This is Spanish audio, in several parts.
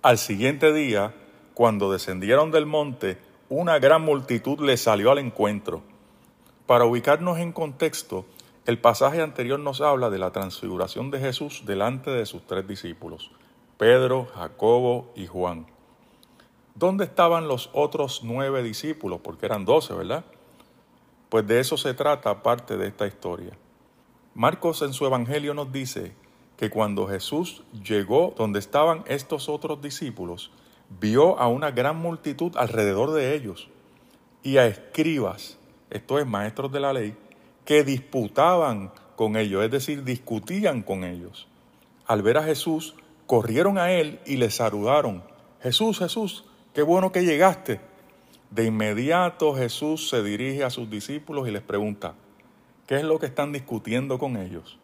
Al siguiente día, cuando descendieron del monte, una gran multitud le salió al encuentro. Para ubicarnos en contexto, el pasaje anterior nos habla de la transfiguración de Jesús delante de sus tres discípulos, Pedro, Jacobo y Juan. ¿Dónde estaban los otros nueve discípulos? Porque eran doce, ¿verdad? Pues de eso se trata parte de esta historia. Marcos en su Evangelio nos dice que cuando Jesús llegó donde estaban estos otros discípulos, vio a una gran multitud alrededor de ellos y a escribas, esto es maestros de la ley, que disputaban con ellos, es decir, discutían con ellos. Al ver a Jesús, corrieron a él y le saludaron. Jesús, Jesús, qué bueno que llegaste. De inmediato Jesús se dirige a sus discípulos y les pregunta, ¿qué es lo que están discutiendo con ellos?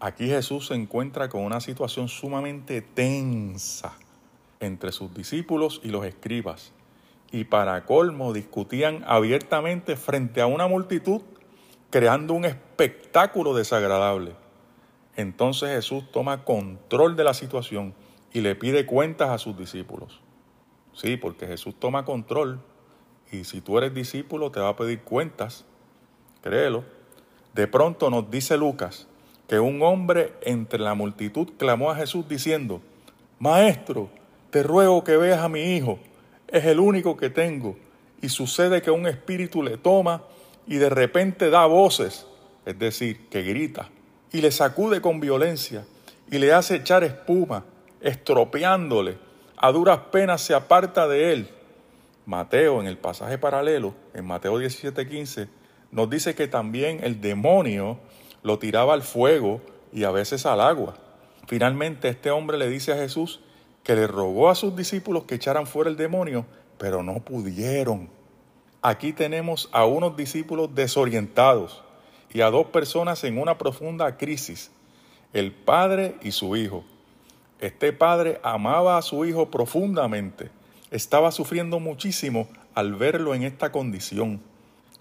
Aquí Jesús se encuentra con una situación sumamente tensa entre sus discípulos y los escribas. Y para colmo discutían abiertamente frente a una multitud, creando un espectáculo desagradable. Entonces Jesús toma control de la situación y le pide cuentas a sus discípulos. Sí, porque Jesús toma control y si tú eres discípulo te va a pedir cuentas, créelo. De pronto nos dice Lucas que un hombre entre la multitud clamó a Jesús diciendo, Maestro, te ruego que veas a mi hijo, es el único que tengo. Y sucede que un espíritu le toma y de repente da voces, es decir, que grita, y le sacude con violencia y le hace echar espuma, estropeándole. A duras penas se aparta de él. Mateo, en el pasaje paralelo, en Mateo 17:15, nos dice que también el demonio lo tiraba al fuego y a veces al agua. Finalmente este hombre le dice a Jesús que le rogó a sus discípulos que echaran fuera el demonio, pero no pudieron. Aquí tenemos a unos discípulos desorientados y a dos personas en una profunda crisis, el padre y su hijo. Este padre amaba a su hijo profundamente, estaba sufriendo muchísimo al verlo en esta condición.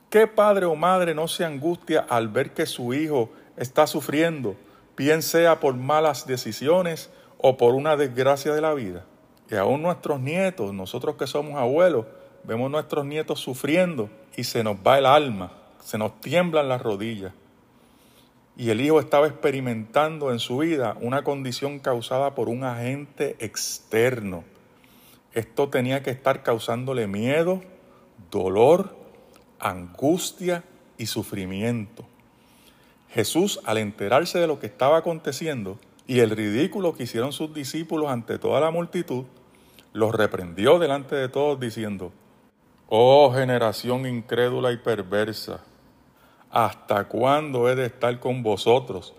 ¿Qué padre o madre no se angustia al ver que su hijo está sufriendo, bien sea por malas decisiones o por una desgracia de la vida. Y aún nuestros nietos, nosotros que somos abuelos, vemos nuestros nietos sufriendo y se nos va el alma, se nos tiemblan las rodillas. Y el hijo estaba experimentando en su vida una condición causada por un agente externo. Esto tenía que estar causándole miedo, dolor, angustia y sufrimiento. Jesús, al enterarse de lo que estaba aconteciendo, y el ridículo que hicieron sus discípulos ante toda la multitud, los reprendió delante de todos diciendo, Oh generación incrédula y perversa, ¿hasta cuándo he de estar con vosotros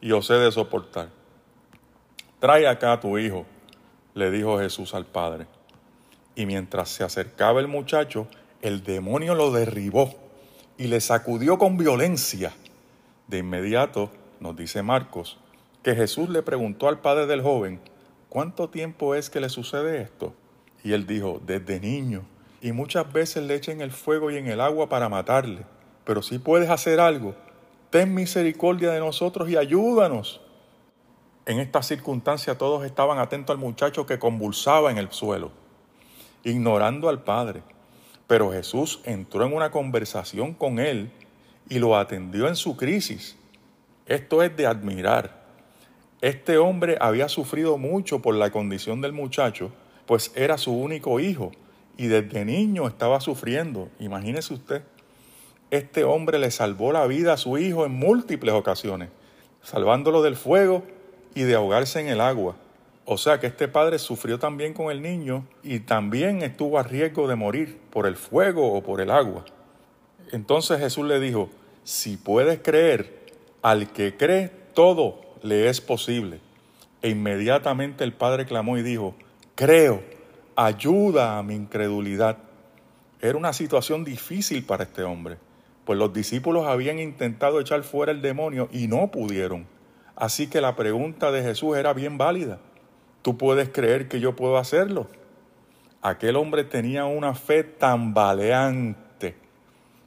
y os he de soportar? Trae acá a tu hijo, le dijo Jesús al Padre. Y mientras se acercaba el muchacho, el demonio lo derribó y le sacudió con violencia. De inmediato, nos dice Marcos, que Jesús le preguntó al padre del joven, ¿cuánto tiempo es que le sucede esto? Y él dijo, desde niño, y muchas veces le echen el fuego y en el agua para matarle, pero si puedes hacer algo, ten misericordia de nosotros y ayúdanos. En esta circunstancia todos estaban atentos al muchacho que convulsaba en el suelo, ignorando al Padre. Pero Jesús entró en una conversación con él y lo atendió en su crisis. Esto es de admirar. Este hombre había sufrido mucho por la condición del muchacho, pues era su único hijo y desde niño estaba sufriendo. Imagínese usted, este hombre le salvó la vida a su hijo en múltiples ocasiones, salvándolo del fuego y de ahogarse en el agua. O sea que este padre sufrió también con el niño y también estuvo a riesgo de morir por el fuego o por el agua. Entonces Jesús le dijo, si puedes creer, al que cree todo le es posible. E inmediatamente el padre clamó y dijo, creo, ayuda a mi incredulidad. Era una situación difícil para este hombre, pues los discípulos habían intentado echar fuera el demonio y no pudieron. Así que la pregunta de Jesús era bien válida. ¿Tú puedes creer que yo puedo hacerlo? Aquel hombre tenía una fe tambaleante.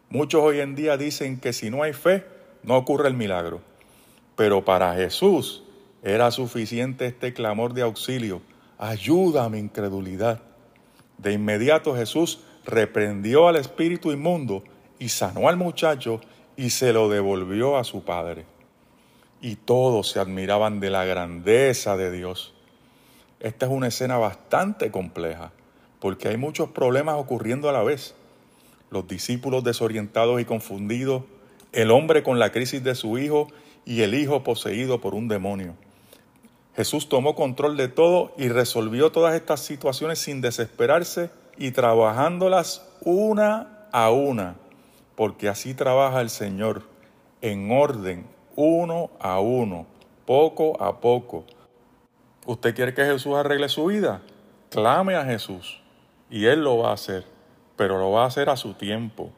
Muchos hoy en día dicen que si no hay fe, no ocurre el milagro. Pero para Jesús era suficiente este clamor de auxilio, ayuda a mi incredulidad. De inmediato Jesús reprendió al espíritu inmundo y sanó al muchacho y se lo devolvió a su padre. Y todos se admiraban de la grandeza de Dios. Esta es una escena bastante compleja porque hay muchos problemas ocurriendo a la vez. Los discípulos desorientados y confundidos, el hombre con la crisis de su hijo y el hijo poseído por un demonio. Jesús tomó control de todo y resolvió todas estas situaciones sin desesperarse y trabajándolas una a una, porque así trabaja el Señor, en orden, uno a uno, poco a poco. ¿Usted quiere que Jesús arregle su vida? Clame a Jesús y Él lo va a hacer, pero lo va a hacer a su tiempo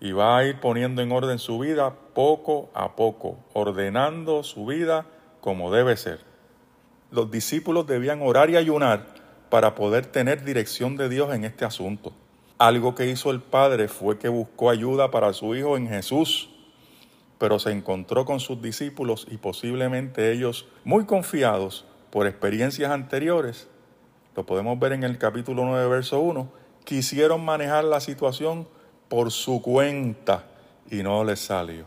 y va a ir poniendo en orden su vida poco a poco, ordenando su vida como debe ser. Los discípulos debían orar y ayunar para poder tener dirección de Dios en este asunto. Algo que hizo el Padre fue que buscó ayuda para su Hijo en Jesús, pero se encontró con sus discípulos y posiblemente ellos, muy confiados por experiencias anteriores, lo podemos ver en el capítulo 9, verso 1, quisieron manejar la situación por su cuenta y no les salió.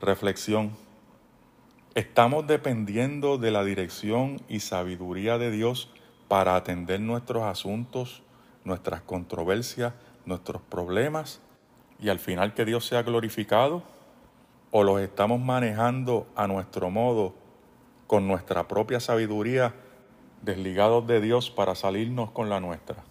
Reflexión. Estamos dependiendo de la dirección y sabiduría de Dios para atender nuestros asuntos, nuestras controversias, nuestros problemas y al final que Dios sea glorificado? ¿O los estamos manejando a nuestro modo, con nuestra propia sabiduría, desligados de Dios para salirnos con la nuestra?